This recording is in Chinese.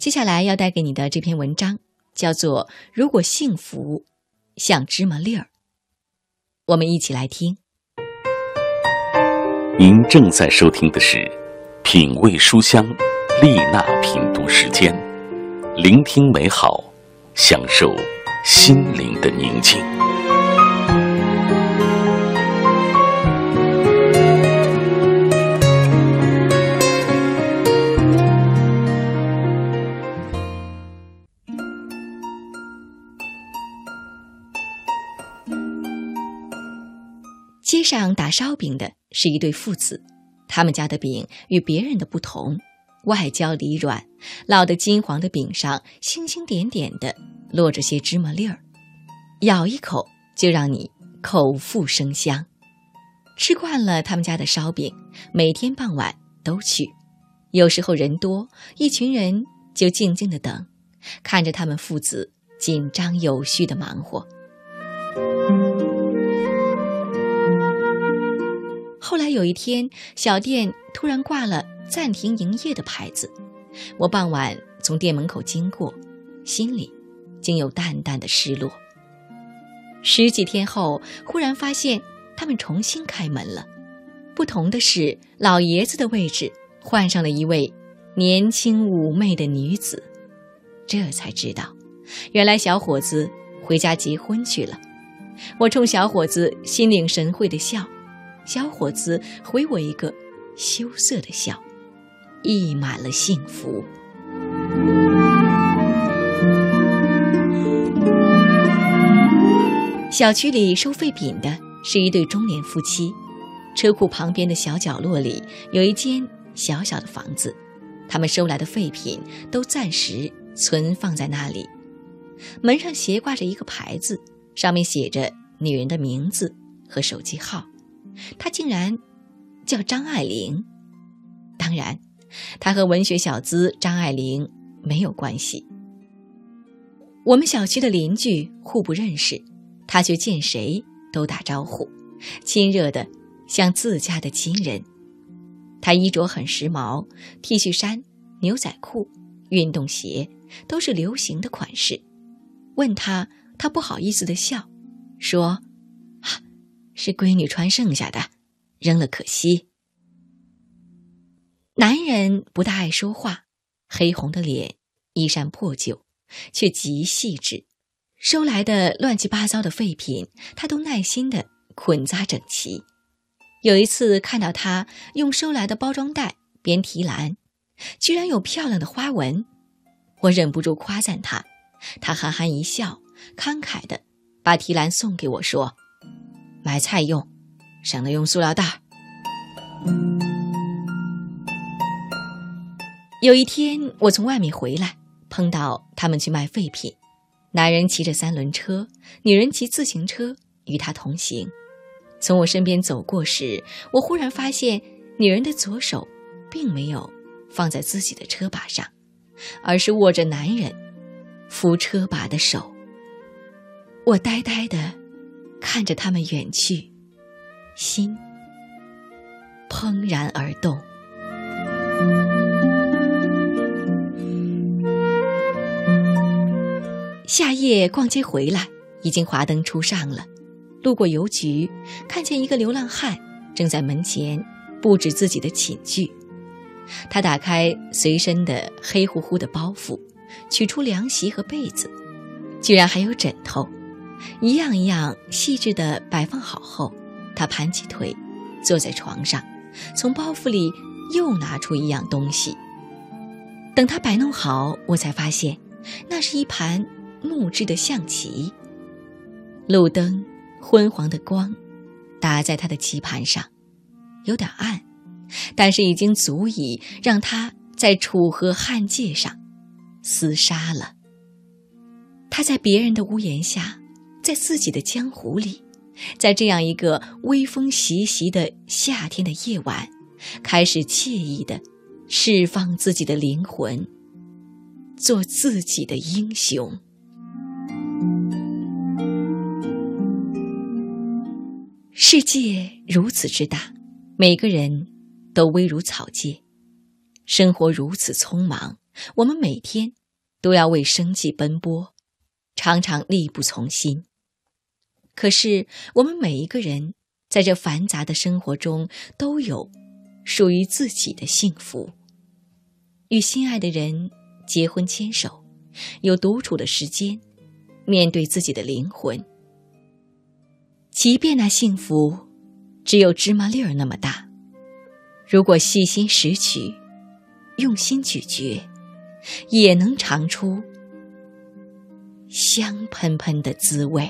接下来要带给你的这篇文章叫做《如果幸福像芝麻粒儿》，我们一起来听。您正在收听的是《品味书香》丽娜品读时间，聆听美好，享受心灵的宁静。街上打烧饼的是一对父子，他们家的饼与别人的不同，外焦里软，烙得金黄的饼上星星点点的落着些芝麻粒儿，咬一口就让你口腹生香。吃惯了他们家的烧饼，每天傍晚都去，有时候人多，一群人就静静的等，看着他们父子紧张有序的忙活。后来有一天，小店突然挂了暂停营业的牌子。我傍晚从店门口经过，心里竟有淡淡的失落。十几天后，忽然发现他们重新开门了。不同的是，老爷子的位置换上了一位年轻妩媚的女子。这才知道，原来小伙子回家结婚去了。我冲小伙子心领神会的笑。小伙子回我一个羞涩的笑，溢满了幸福。小区里收废品的是一对中年夫妻，车库旁边的小角落里有一间小小的房子，他们收来的废品都暂时存放在那里。门上斜挂着一个牌子，上面写着女人的名字和手机号。她竟然叫张爱玲，当然，她和文学小资张爱玲没有关系。我们小区的邻居互不认识，她却见谁都打招呼，亲热的像自家的亲人。她衣着很时髦，T 恤衫、牛仔裤、运动鞋都是流行的款式。问她，她不好意思的笑，说。是闺女穿剩下的，扔了可惜。男人不大爱说话，黑红的脸，衣衫破旧，却极细致。收来的乱七八糟的废品，他都耐心的捆扎整齐。有一次看到他用收来的包装袋编提篮，居然有漂亮的花纹，我忍不住夸赞他。他憨憨一笑，慷慨的把提篮送给我说。买菜用，省得用塑料袋。有一天，我从外面回来，碰到他们去卖废品。男人骑着三轮车，女人骑自行车与他同行。从我身边走过时，我忽然发现，女人的左手并没有放在自己的车把上，而是握着男人扶车把的手。我呆呆的。看着他们远去，心怦然而动。夏夜逛街回来，已经华灯初上了。路过邮局，看见一个流浪汉正在门前布置自己的寝具。他打开随身的黑乎乎的包袱，取出凉席和被子，居然还有枕头。一样一样细致地摆放好后，他盘起腿，坐在床上，从包袱里又拿出一样东西。等他摆弄好，我才发现，那是一盘木质的象棋。路灯昏黄的光，打在他的棋盘上，有点暗，但是已经足以让他在楚河汉界上厮杀了。他在别人的屋檐下。在自己的江湖里，在这样一个微风习习的夏天的夜晚，开始惬意的释放自己的灵魂，做自己的英雄。世界如此之大，每个人都微如草芥。生活如此匆忙，我们每天都要为生计奔波，常常力不从心。可是，我们每一个人在这繁杂的生活中，都有属于自己的幸福。与心爱的人结婚牵手，有独处的时间，面对自己的灵魂。即便那幸福只有芝麻粒儿那么大，如果细心拾取，用心咀嚼，也能尝出香喷喷的滋味。